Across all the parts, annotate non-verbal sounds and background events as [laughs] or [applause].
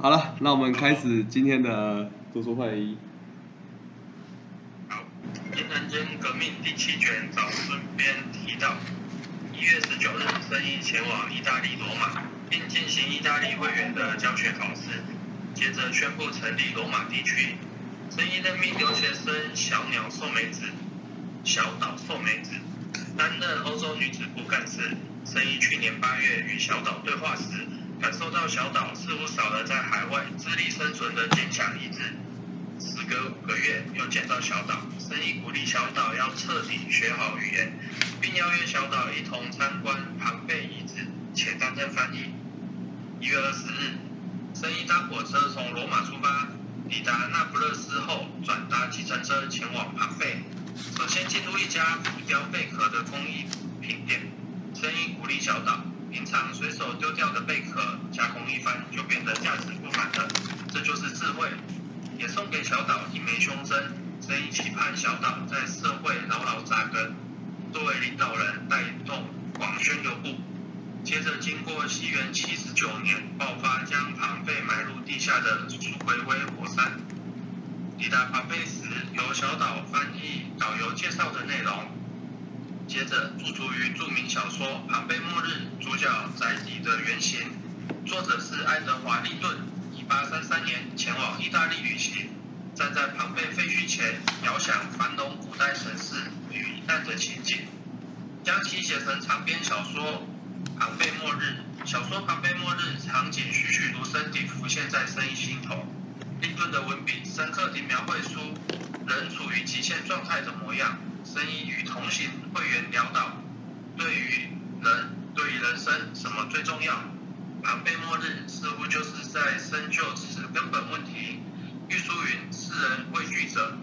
好了，那我们开始今天的读书会议。好，《人间革命》第七卷早春篇提到，一月十九日，生一前往意大利罗马，并进行意大利会员的教学考试，接着宣布成立罗马地区。生一任命留学生小鸟寿美子、小岛寿美子担任欧洲女子部干事。生一去年八月与小岛对话时，感受到小岛似乎少了在海外自力生存的坚强意志。时隔五个月，又见到小岛，生意鼓励小岛要彻底学好语言，并邀约小岛一同参观庞贝遗址，且担任翻译。一月二十日，生意搭火车从罗马出发，抵达那不勒斯后，转搭计程车前往庞贝。首先进入一家浮雕贝壳的工艺品店。声音鼓励小岛，平常随手丢掉的贝壳，加工一番就变得价值不凡了，这就是智慧。也送给小岛一枚胸针，声音期盼小岛在社会牢牢扎根，作为领导人带动广宣流布。接着经过西元七十九年爆发，将庞贝埋入地下的苏维威火山。抵达庞贝时，由小岛翻译导游介绍的内容。接着驻足于著名小说《庞贝末日》主角宅邸的原型，作者是爱德华·利顿。一八三三年前往意大利旅行，站在庞贝废墟前，遥想繁荣古代城市与一难的情景，将其写成长篇小说《庞贝末日》。小说《庞贝末日》场景栩栩如生地浮现在生意心头。利顿的文笔深刻地描绘出人处于极限状态的模样。生意与同行会员聊到，对于人，对于人生，什么最重要？庞贝末日似乎就是在深究此根本问题。玉书云：世人畏惧者，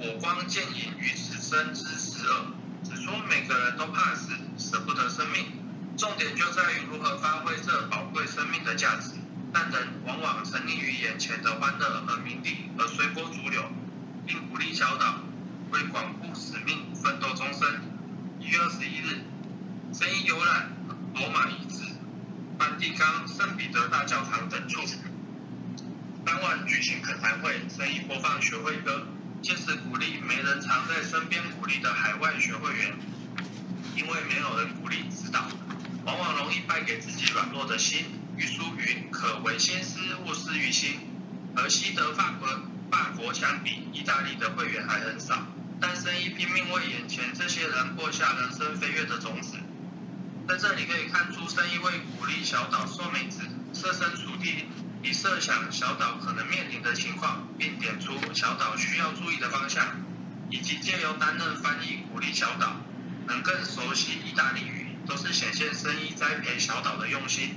火光剑影于此生之死耳。指出每个人都怕死，舍不得生命。重点就在于如何发挥这宝贵生命的价值。但人往往沉溺于眼前的欢乐和名利，而随波逐流，并鼓励教导。为广使命奋斗终身。一月二十一日，生意游览罗马遗址、梵蒂冈、圣彼得大教堂等处。当晚举行恳谈会，生意播放学会歌，借此鼓励没人常在身边鼓励的海外学会员。因为没有人鼓励指导，往往容易败给自己软弱的心。玉书云：可为心思，勿施于心。和西德、法国、法国相比，意大利的会员还很少。拼命为眼前这些人播下人生飞跃的种子，在这里可以看出生意为鼓励小岛寿美子设身处地，以设想小岛可能面临的情况，并点出小岛需要注意的方向，以及借由担任翻译鼓励小岛能更熟悉意大利语，都是显现生意栽培小岛的用心。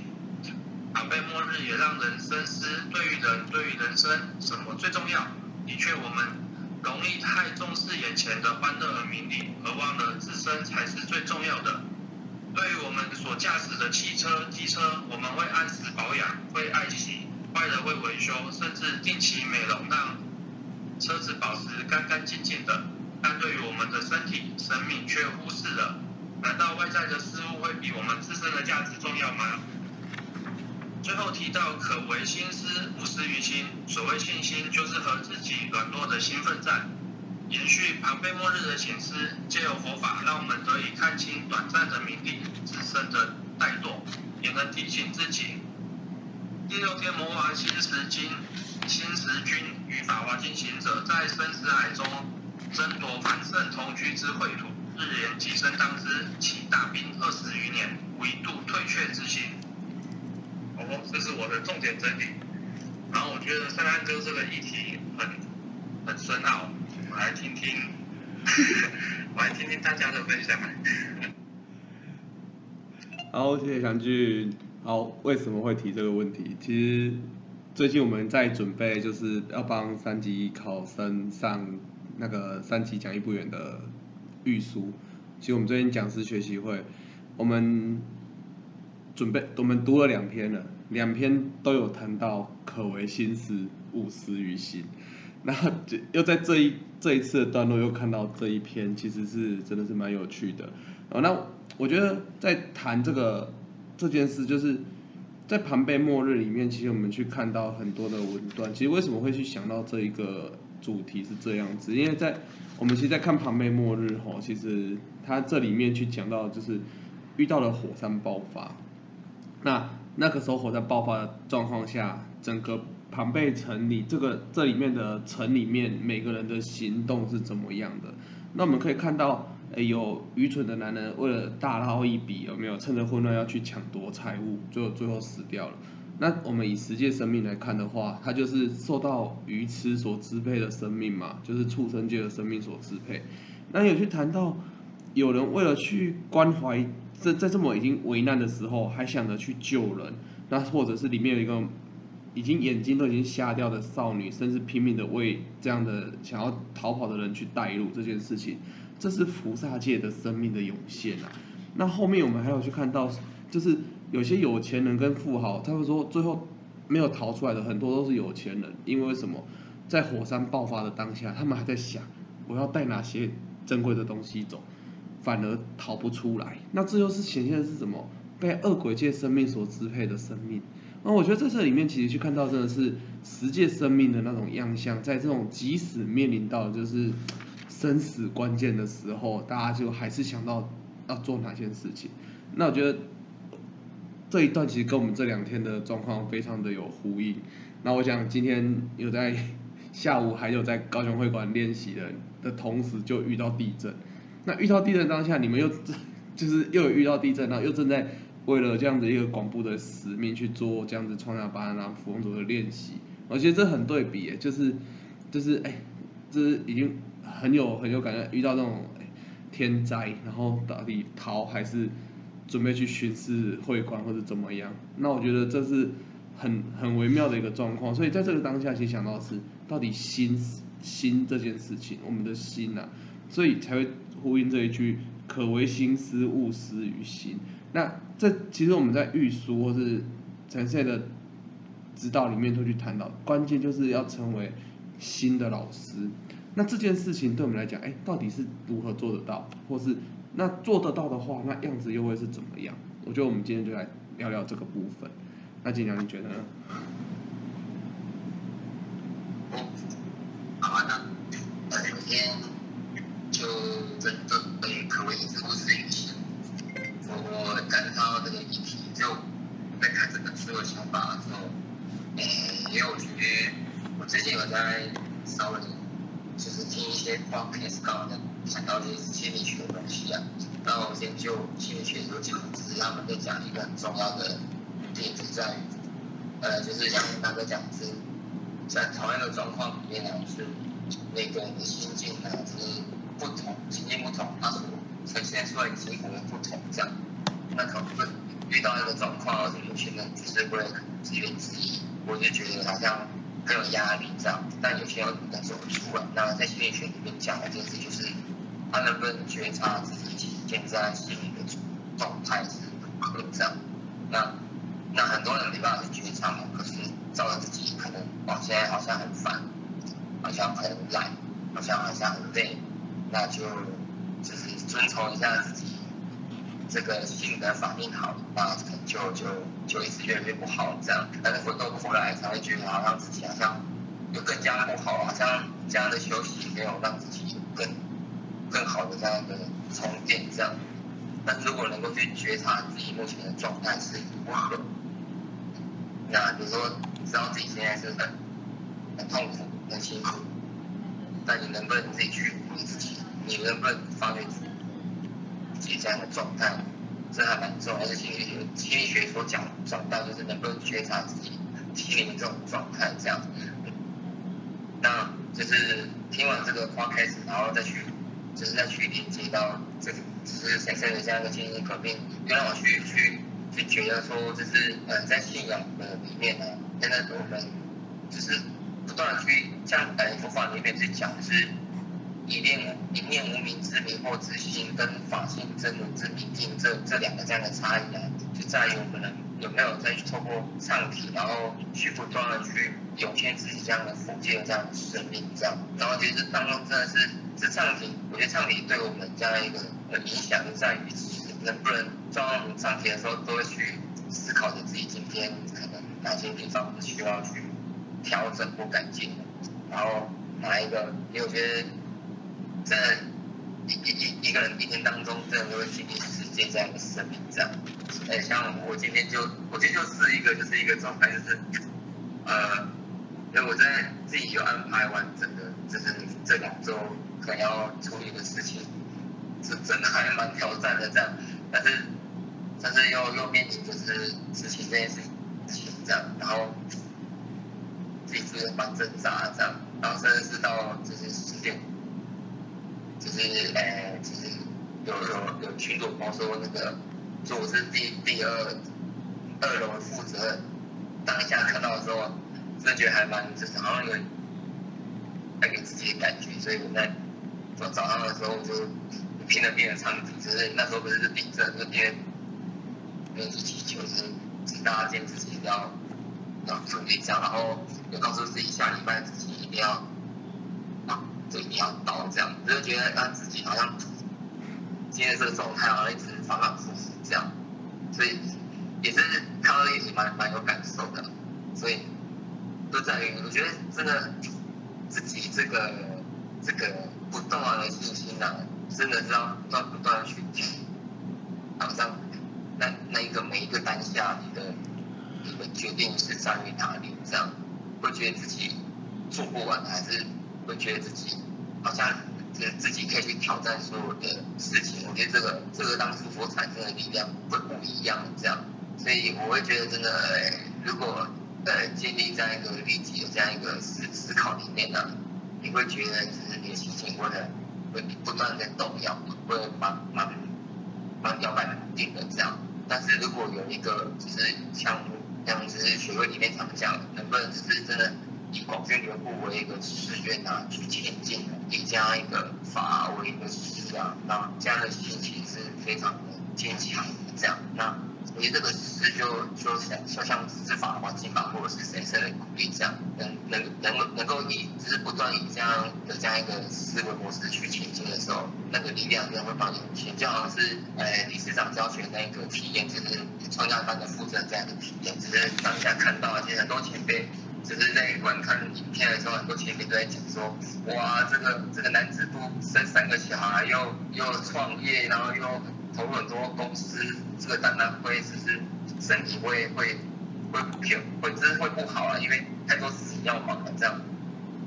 阿贝末日也让人深思，对于人，对于人生，什么最重要？的确，我们。容易太重视眼前的欢乐和名利，而忘了自身才是最重要的。对于我们所驾驶的汽车、机车，我们会按时保养，会爱惜，坏了会维修，甚至定期美容，让车子保持干干净净的。但对于我们的身体、生命却忽视了。难道外在的事物会比我们自身的价值重要吗？最后提到可为心思，勿施于心。所谓信心，就是和自己软弱的心奋战。延续庞贝末日的形式，借由佛法，让我们得以看清短暂的名利，自身的怠惰，也能提醒自己。第六天魔王新石经、新石君与法华经行者，在生死海中争夺凡圣同居之秽土，日连极生当之，起大兵二十余年，无一度退却之这是我的重点整理，然后我觉得三安哥这个议题很很深奥，我们来听听，[laughs] 我来听听大家的分享。[laughs] 好，谢谢祥俊。好，为什么会提这个问题？其实最近我们在准备，就是要帮三级考生上那个三级讲义不远的预书。其实我们最近讲师学习会，我们准备，我们读了两篇了。两篇都有谈到可为心思，勿思于心。[laughs] 那又在这一这一次的段落又看到这一篇，其实是真的是蛮有趣的。哦，那我觉得在谈这个这件事，就是在庞贝末日里面，其实我们去看到很多的文段。其实为什么会去想到这一个主题是这样子？因为在我们其实，在看庞贝末日吼，其实它这里面去讲到就是遇到了火山爆发。那那个时候火山爆发的状况下，整个庞贝城里这个这里面的城里面每个人的行动是怎么样的？那我们可以看到。哎，有愚蠢的男人为了大捞一笔，有没有趁着混乱要去抢夺财物，最后最后死掉了。那我们以实际生命来看的话，他就是受到鱼吃所支配的生命嘛，就是畜生界的生命所支配。那有去谈到有人为了去关怀在在这么已经危难的时候，还想着去救人，那或者是里面有一个已经眼睛都已经瞎掉的少女，甚至拼命的为这样的想要逃跑的人去带路这件事情。这是菩萨界的生命的涌现啊！那后面我们还有去看到，就是有些有钱人跟富豪，他们说最后没有逃出来的很多都是有钱人，因为什么？在火山爆发的当下，他们还在想我要带哪些珍贵的东西走，反而逃不出来。那这又是显现的是什么？被恶鬼界生命所支配的生命。那我觉得在这里面其实去看到真的是十界生命的那种样相，在这种即使面临到就是。生死关键的时候，大家就还是想到要做哪件事情。那我觉得这一段其实跟我们这两天的状况非常的有呼应。那我想今天有在 [laughs] 下午还有在高雄会馆练习的的同时，就遇到地震。那遇到地震当下，你们又 [laughs] 就是又遇到地震，然后又正在为了这样子一个广播的使命去做这样子创下巴拿福翁组的练习。我觉得这很对比，就是就是哎，这是已经。很有很有感觉，遇到那种天灾，然后到底逃还是准备去巡视会馆或者怎么样？那我觉得这是很很微妙的一个状况。所以在这个当下，其实想到是到底心心这件事情，我们的心呐，所以才会呼应这一句“可为心思勿施于心”。那这其实我们在玉书或是陈赛的指导里面都去谈到，关键就是要成为新的老师。那这件事情对我们来讲，哎，到底是如何做得到，或是那做得到的话，那样子又会是怎么样？我觉得我们今天就来聊聊这个部分。那金良，你觉得呢？好啊，那首先就针对可为之物是语气，我感到这个议题就在看这本书的想法的时候，诶，因为我觉得我最近有在稍微。就是听一些 podcast，刚刚想到一些心理学的东西啊。那我先就心理学有讲，只是他们在讲一个很重要的点，就在，呃，就是像大哥讲是，在同样的状况里面呢，是每个人的心境呢是不同，情境不同，他所呈现出来的结果也不同，这样。那可能遇到一个状况，而且有些人就是会自怨自艾，我就觉得好像。很有压力这样，但有些人感受不出来。那在心理学里面讲的件事就是，他能不能觉察自己现在心理的状态是如何这样。那那很多人没办法去觉察嘛，可是照着自己可能，哦，现在好像很烦，好像很懒，好像好像很累，那就就是遵从一下自己。这个性格反应好，那可能就就就一直越来越不好这样。但是回过头来才会觉得好像自己好像又更加不好，好像这样的休息没有让自己更更好的这样的充电这样。但如果能够去觉察自己目前的状态是如何，那比如说知道自己现在是很很痛苦、很辛苦，那你能不能自己去鼓励自己？你能不能发觉？自己这样的状态，这还蛮重要。是心理学，心理学所讲讲到，就是能不能觉察自己心里的这种状态，这样。那就是听完这个话开始，然后再去，就是再去连接到这个，就是先生的这样一个经历革命，就让我去去去觉得说，就是呃，在信仰的里面呢，现在我们就是不断的去像呃佛法里面去讲是。以念一念无名之名或之心，跟法性真如之明镜，这这两个这样的差异呢，就在于我们能有没有再去透过唱体，然后去不断的去涌现自己这样的福界的这样的生命，这样。然后其实当中真的是这唱体，我觉得唱体对我们这样一个的影响就在于，能不能在我们唱体的时候都会去思考着自己今天可能哪些地方是需要去调整或改进的，然后哪一个，因为我觉得真的，一一一一个人一天当中真的都会经历世界这样一个生命这样，哎，像我今天就，我今天就是一个就是一个状态，就是呃，因为我在自己有安排完整的，就是这两周可能要处理的事情，是真的还蛮挑战的这样，但是但是又又面临就是执行这件事情这样，然后自己是蛮挣扎这样，然后甚至是到就是十点，就是呃就是有有有群主朋友说那个，说我是第第二二楼负责人，当下看到的时候，真的觉得还蛮就是好像有带给自己的感觉，所以我在早早上的时候我就拼了命的唱只，是那时候不是地震，就拼了跟一起就是请大家坚持自己要要努力一下，然后有告诉自己下礼拜自己一定要所以你要到这样，就觉得让自己好像今天这个状态好像一直反反复复这样，所以也是看到也是蛮蛮有感受的，所以都在于我觉得真的自己这个这个不断的信心啊，真的是要不断不断的去好像。那那一个每一个当下，你的你的决定是在于哪里？这样会觉得自己做不完，还是会觉得自己好像自自己可以去挑战所有的事情？我觉得这个这个当初所产生的力量会不一样。这样，所以我会觉得真的，如果呃建立在一个立即的这样一个思思考里面呢，你会觉得就是你的心情会很会不断在动摇，会蛮蛮蛮摇摆不定的这样。但是如果有一个就是像像就是学会里面常讲，能不能是真的以广宣流布为一个志愿啊去前进，以这样一个法为一个师啊，那这样的心情是非常的坚强这样。那我觉得这个师就就像就像司法环境吧，或者是神圣的鼓励这样，能能能够能够以就是不断以这样的这样一个思维模式去前进的时候，那个力量就会帮你前就好像是呃理事长教学那个体验，就是创业班的负责这样的体验，只是当下看到而且很多前辈。就是在观看影片的时候，很多前辈都在讲说，哇，这个这个男子部生三个小孩，又又创业，然后又投入很多公司，这个当然会就是身体会会会不平，会就是会不好啊，因为太多事情要忙了这样。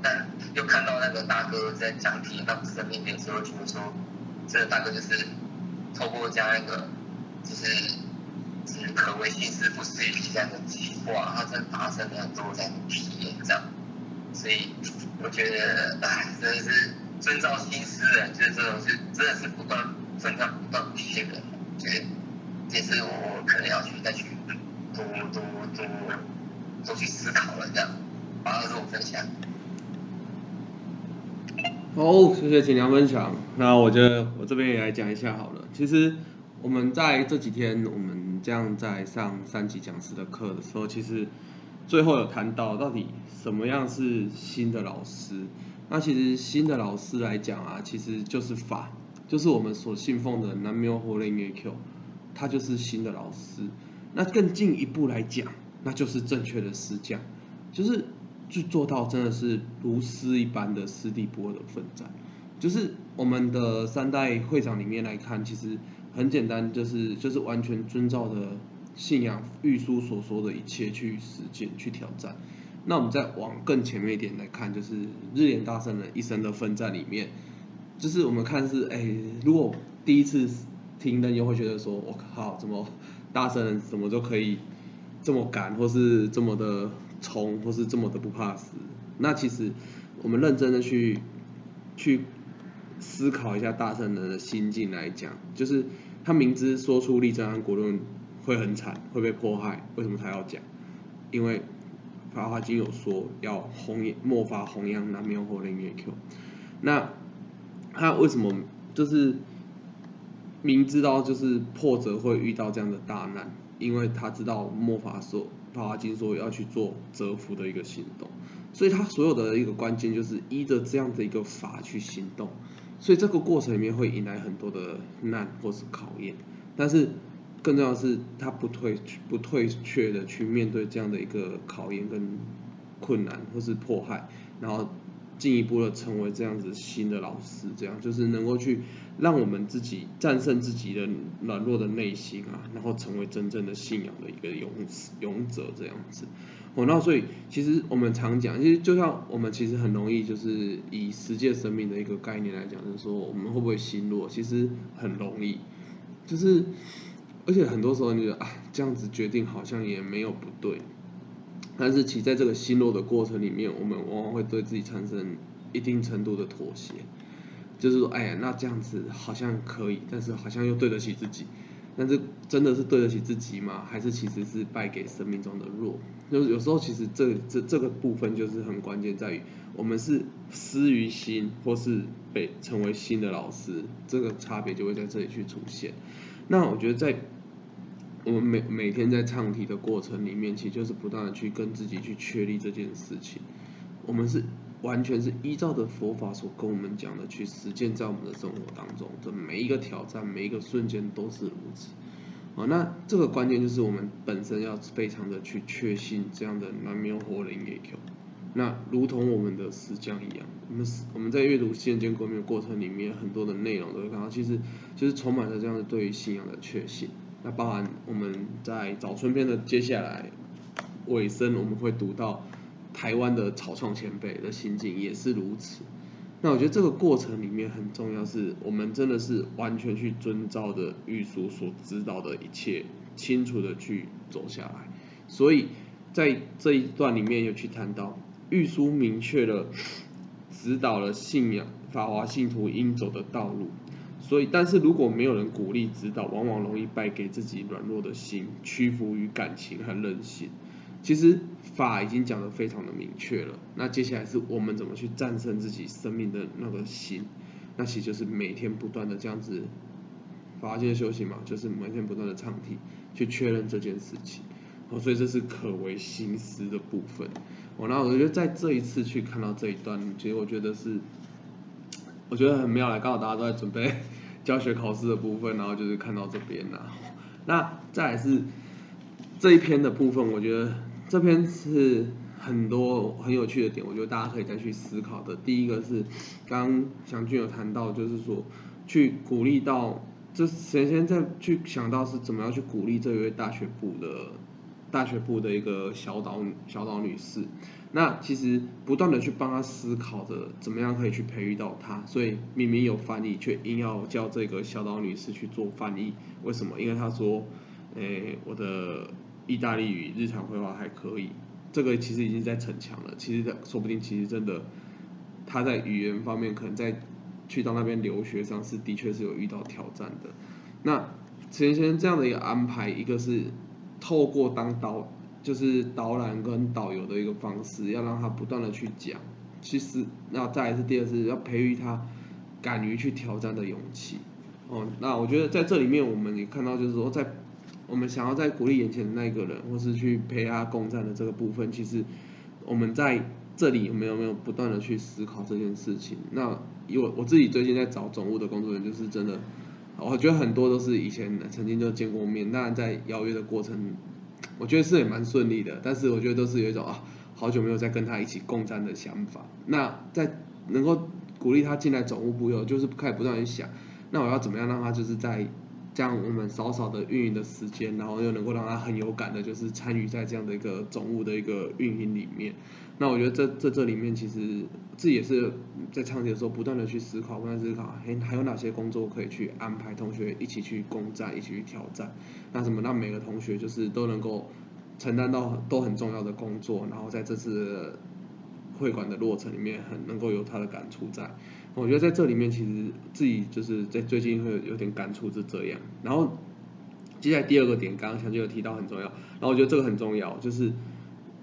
但又看到那个大哥在讲体验到生命的时候，觉得说，这个大哥就是透过这样一个，就是。可谓心思不思议这样的计划，他真发生了很多这样的体验，这样，所以我觉得，哎，真的是遵照心思人，就是这种是真的是不断分断不断骗人，觉得也是我可能要去再去多多多多去思考了，这样，好，这是我分享。好，谢谢秦良分享。那我觉得我这边也来讲一下好了。其实我们在这几天，我们这样在上三级讲师的课的时候，其实最后有谈到到底什么样是新的老师。那其实新的老师来讲啊，其实就是法，就是我们所信奉的南无活灵耶 Q，他就是新的老师。那更进一步来讲，那就是正确的师讲，就是去做到真的是如师一般的师弟波的奋战。就是我们的三代会长里面来看，其实。很简单，就是就是完全遵照的信仰玉书所说的一切去实践去挑战。那我们再往更前面一点来看，就是日莲大圣人一生的奋战里面，就是我们看是哎，如果第一次听的，你会觉得说，我靠，怎么大圣人怎么就可以这么敢，或是这么的冲，或是这么的不怕死？那其实我们认真的去去思考一下大圣人的心境来讲，就是。他明知说出立正安国论会很惨，会被迫害，为什么他要讲？因为《法华经》有说要弘扬末法弘扬南无火灵月 Q。那他为什么就是明知道就是破则会遇到这样的大难？因为他知道末法说《法华经》说要去做折服的一个行动，所以他所有的一个关键就是依着这样的一个法去行动。所以这个过程里面会迎来很多的难或是考验，但是更重要的是他不退不退却的去面对这样的一个考验跟困难或是迫害，然后进一步的成为这样子新的老师，这样就是能够去让我们自己战胜自己的软弱的内心啊，然后成为真正的信仰的一个勇勇者这样子。哦，那所以其实我们常讲，其实就像我们其实很容易就是以世界生命的一个概念来讲，就是说我们会不会心弱，其实很容易，就是而且很多时候你觉得啊这样子决定好像也没有不对，但是其在这个心弱的过程里面，我们往往会对自己产生一定程度的妥协，就是说哎呀那这样子好像可以，但是好像又对得起自己。但是真的是对得起自己吗？还是其实是败给生命中的弱？就是有时候其实这这这个部分就是很关键，在于我们是失于心，或是被成为新的老师，这个差别就会在这里去出现。那我觉得在我们每每天在唱题的过程里面，其实就是不断的去跟自己去确立这件事情。我们是。完全是依照着佛法所跟我们讲的去实践，在我们的生活当中的每一个挑战、每一个瞬间都是如此。啊，那这个关键就是我们本身要非常的去确信这样的南无活灵也有。那如同我们的实讲一样，我们我们在阅读现间国民的过程里面，很多的内容都会看到，其实就是充满着这样的对于信仰的确信。那包含我们在早春篇的接下来尾声，我们会读到。台湾的草创前辈的心境也是如此。那我觉得这个过程里面很重要，是我们真的是完全去遵照的玉书所指导的一切，清楚的去走下来。所以在这一段里面有去谈到，玉书明确了指导了信仰法华信徒应走的道路。所以，但是如果没有人鼓励指导，往往容易败给自己软弱的心，屈服于感情和任性。其实法已经讲的非常的明确了，那接下来是我们怎么去战胜自己生命的那个心，那其实就是每天不断的这样子，法界修行嘛，就是每天不断的唱题，去确认这件事情，哦，所以这是可为心思的部分，哦，那我觉得在这一次去看到这一段，其实我觉得是，我觉得很妙来，刚好大家都在准备教学考试的部分，然后就是看到这边呐，那再来是这一篇的部分，我觉得。这篇是很多很有趣的点，我觉得大家可以再去思考的。第一个是，刚刚祥俊有谈到，就是说去鼓励到，这先先在去想到是怎么样去鼓励这位大学部的大学部的一个小岛小岛女士。那其实不断的去帮她思考着怎么样可以去培育到她，所以明明有翻译，却硬要叫这个小岛女士去做翻译，为什么？因为她说，诶，我的。意大利语日常绘画还可以，这个其实已经在逞强了。其实说不定，其实真的他在语言方面，可能在去到那边留学上是的确是有遇到挑战的。那陈先生这样的一个安排，一个是透过当导，就是导览跟导游的一个方式，要让他不断的去讲。其实那再来是第二是要培育他敢于去挑战的勇气。哦，那我觉得在这里面，我们也看到就是说在。我们想要在鼓励眼前的那个人，或是去陪他共战的这个部分，其实我们在这里有没有没有不断的去思考这件事情？那因为我自己最近在找总务的工作人员，就是真的，我觉得很多都是以前曾经就见过面，当然在邀约的过程，我觉得是也蛮顺利的，但是我觉得都是有一种啊，好久没有再跟他一起共战的想法。那在能够鼓励他进来总务部以后，就是开始不断去想，那我要怎么样让他就是在。这样我们少少的运营的时间，然后又能够让他很有感的，就是参与在这样的一个总务的一个运营里面。那我觉得这这这里面其实这也是在唱题的时候不断的去思考，不断思考，哎，还有哪些工作可以去安排同学一起去攻占，一起去挑战？那怎么让每个同学就是都能够承担到都很重要的工作，然后在这次会馆的落成里面很能够有他的感触在。我觉得在这里面，其实自己就是在最近会有点感触是这样。然后接下来第二个点，刚刚强就有提到很重要。然后我觉得这个很重要，就是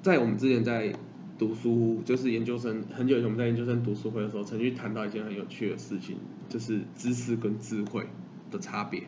在我们之前在读书，就是研究生很久以前我们在研究生读书会的时候，曾经谈到一件很有趣的事情，就是知识跟智慧的差别。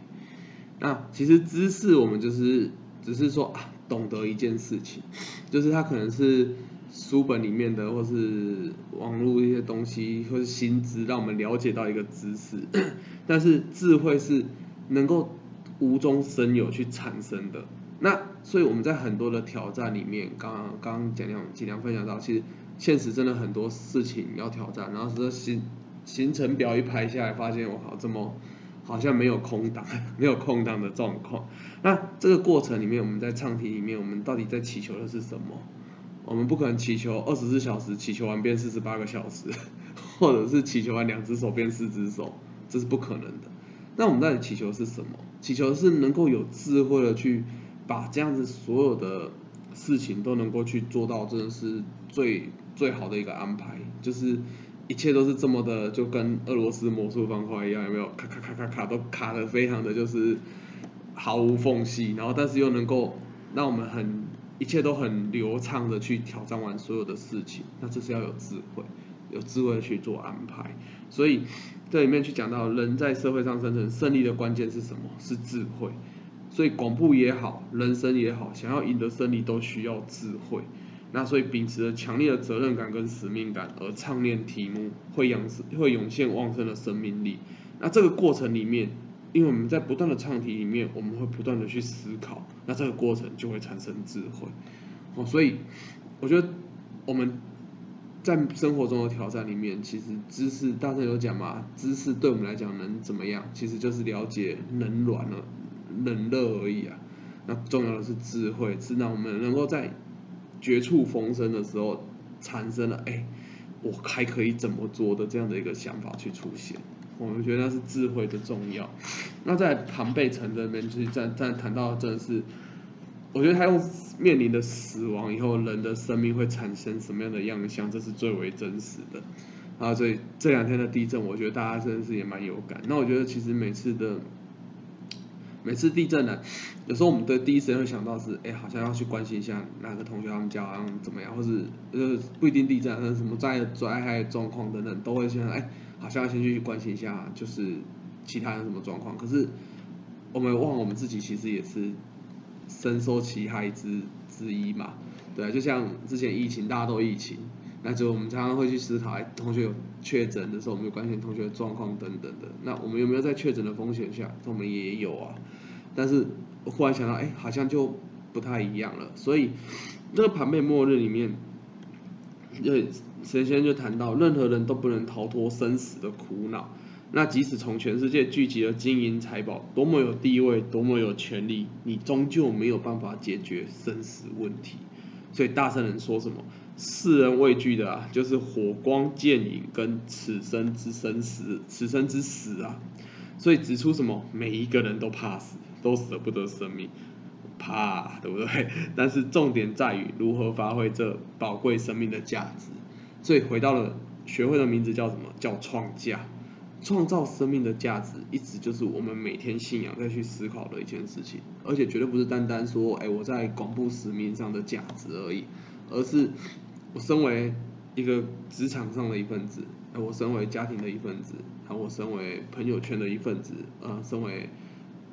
那其实知识我们就是只是说啊，懂得一件事情，就是它可能是。书本里面的，或是网络一些东西，或是新知，让我们了解到一个知识。[clears throat] 但是智慧是能够无中生有去产生的。那所以我们在很多的挑战里面，刚刚刚刚讲量尽量分享到，其实现实真的很多事情要挑战，然后说行行程表一排下来，发现我靠，这么好像没有空档，[laughs] 没有空档的状况。那这个过程里面，我们在唱题里面，我们到底在祈求的是什么？我们不可能祈求二十四小时祈求完变四十八个小时，或者是祈求完两只手变四只手，这是不可能的。那我们到底祈求是什么？祈求是能够有智慧的去把这样子所有的事情都能够去做到，真的是最最好的一个安排，就是一切都是这么的，就跟俄罗斯魔术方块一样，有没有？卡卡卡卡卡都卡的非常的就是毫无缝隙，然后但是又能够让我们很。一切都很流畅的去挑战完所有的事情，那这是要有智慧，有智慧去做安排。所以这里面去讲到人在社会上生存胜利的关键是什么？是智慧。所以广布也好，人生也好，想要赢得胜利都需要智慧。那所以秉持着强烈的责任感跟使命感而唱念题目，会养会涌现旺盛的生命力。那这个过程里面。因为我们在不断的唱题里面，我们会不断的去思考，那这个过程就会产生智慧。哦，所以我觉得我们在生活中的挑战里面，其实知识大圣有讲嘛，知识对我们来讲能怎么样？其实就是了解冷暖了冷热而已啊。那重要的是智慧，是让我们能够在绝处逢生的时候，产生了哎，我还可以怎么做的这样的一个想法去出现。我们觉得那是智慧的重要。那在庞贝城这边，就是在在谈到真的是，我觉得他用面临的死亡以后，人的生命会产生什么样的样相，这是最为真实的。啊，所以这两天的地震，我觉得大家真的是也蛮有感。那我觉得其实每次的每次地震呢，有时候我们的第一时间会想到是，哎，好像要去关心一下哪个同学他们家好像怎么样，或是呃不一定地震，是什么灾灾害状况等等，都会先哎。好像要先去关心一下，就是其他人什么状况。可是我们忘了，我们自己其实也是深受其害之之一嘛。对啊，就像之前疫情，大家都疫情，那就我们常常会去思考，哎同学有确诊的时候，我们就关心同学的状况等等的。那我们有没有在确诊的风险下？我们也有啊。但是我忽然想到，哎，好像就不太一样了。所以这个盘面末日里面，对。神仙就谈到，任何人都不能逃脱生死的苦恼。那即使从全世界聚集了金银财宝，多么有地位，多么有权利，你终究没有办法解决生死问题。所以大圣人说什么？世人畏惧的啊，就是火光剑影跟此生之生死，此生之死啊。所以指出什么？每一个人都怕死，都舍不得生命，怕，对不对？但是重点在于如何发挥这宝贵生命的价值。所以回到了学会的名字叫什么？叫创价，创造生命的价值，一直就是我们每天信仰再去思考的一件事情。而且绝对不是单单说，哎，我在广布使命上的价值而已，而是我身为一个职场上的一份子，哎，我身为家庭的一份子，还有我身为朋友圈的一份子，呃，身为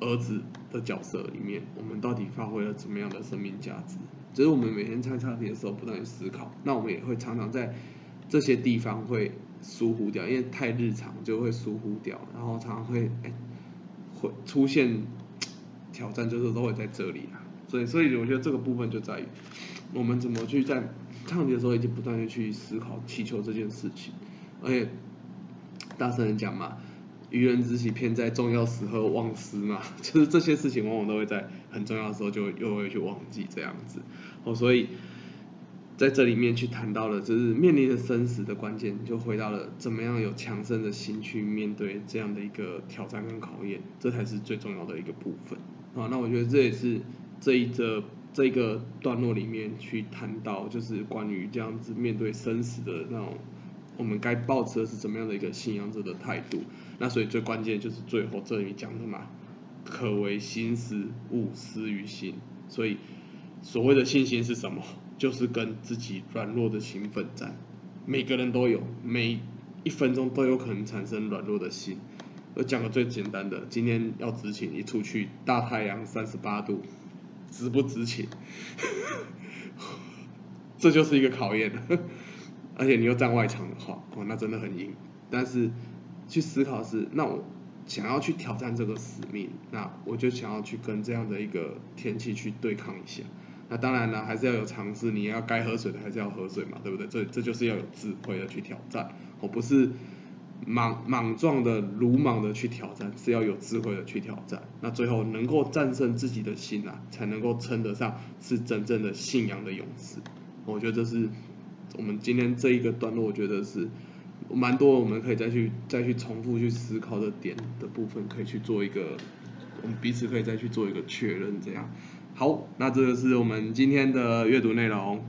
儿子的角色里面，我们到底发挥了怎么样的生命价值？只是我们每天在唱题的时候不断去思考，那我们也会常常在。这些地方会疏忽掉，因为太日常就会疏忽掉，然后常常会哎会出现挑战，就是都会在这里啊。所以，所以我觉得这个部分就在于我们怎么去在唱题的时候，已经不断的去思考祈求这件事情。而且大声人讲嘛，愚人之喜偏在重要时候忘失嘛，[laughs] 就是这些事情往往都会在很重要的时候就又会去忘记这样子。哦，所以。在这里面去谈到了，就是面临着生死的关键，就回到了怎么样有强盛的心去面对这样的一个挑战跟考验，这才是最重要的一个部分啊。那我觉得这也是这一则这个段落里面去谈到，就是关于这样子面对生死的那种，我们该抱持的是怎么样的一个信仰者的态度。那所以最关键就是最后这里讲的嘛，可为心思勿私于心。所以所谓的信心是什么？就是跟自己软弱的心奋战，每个人都有，每一分钟都有可能产生软弱的心。我讲个最简单的，今天要执勤，一出去大太阳三十八度，值不执勤？[laughs] 这就是一个考验。而且你又站外场的话，哦，那真的很硬。但是去思考是，那我想要去挑战这个使命，那我就想要去跟这样的一个天气去对抗一下。那当然了，还是要有尝试，你要该喝水的还是要喝水嘛，对不对？这这就是要有智慧的去挑战，我不是莽莽撞的、鲁莽的去挑战，是要有智慧的去挑战。那最后能够战胜自己的心啊，才能够称得上是真正的信仰的勇士。我觉得这是我们今天这一个段落，我觉得是蛮多我们可以再去再去重复去思考的点的部分，可以去做一个我们彼此可以再去做一个确认，这样。好，那这个是我们今天的阅读内容。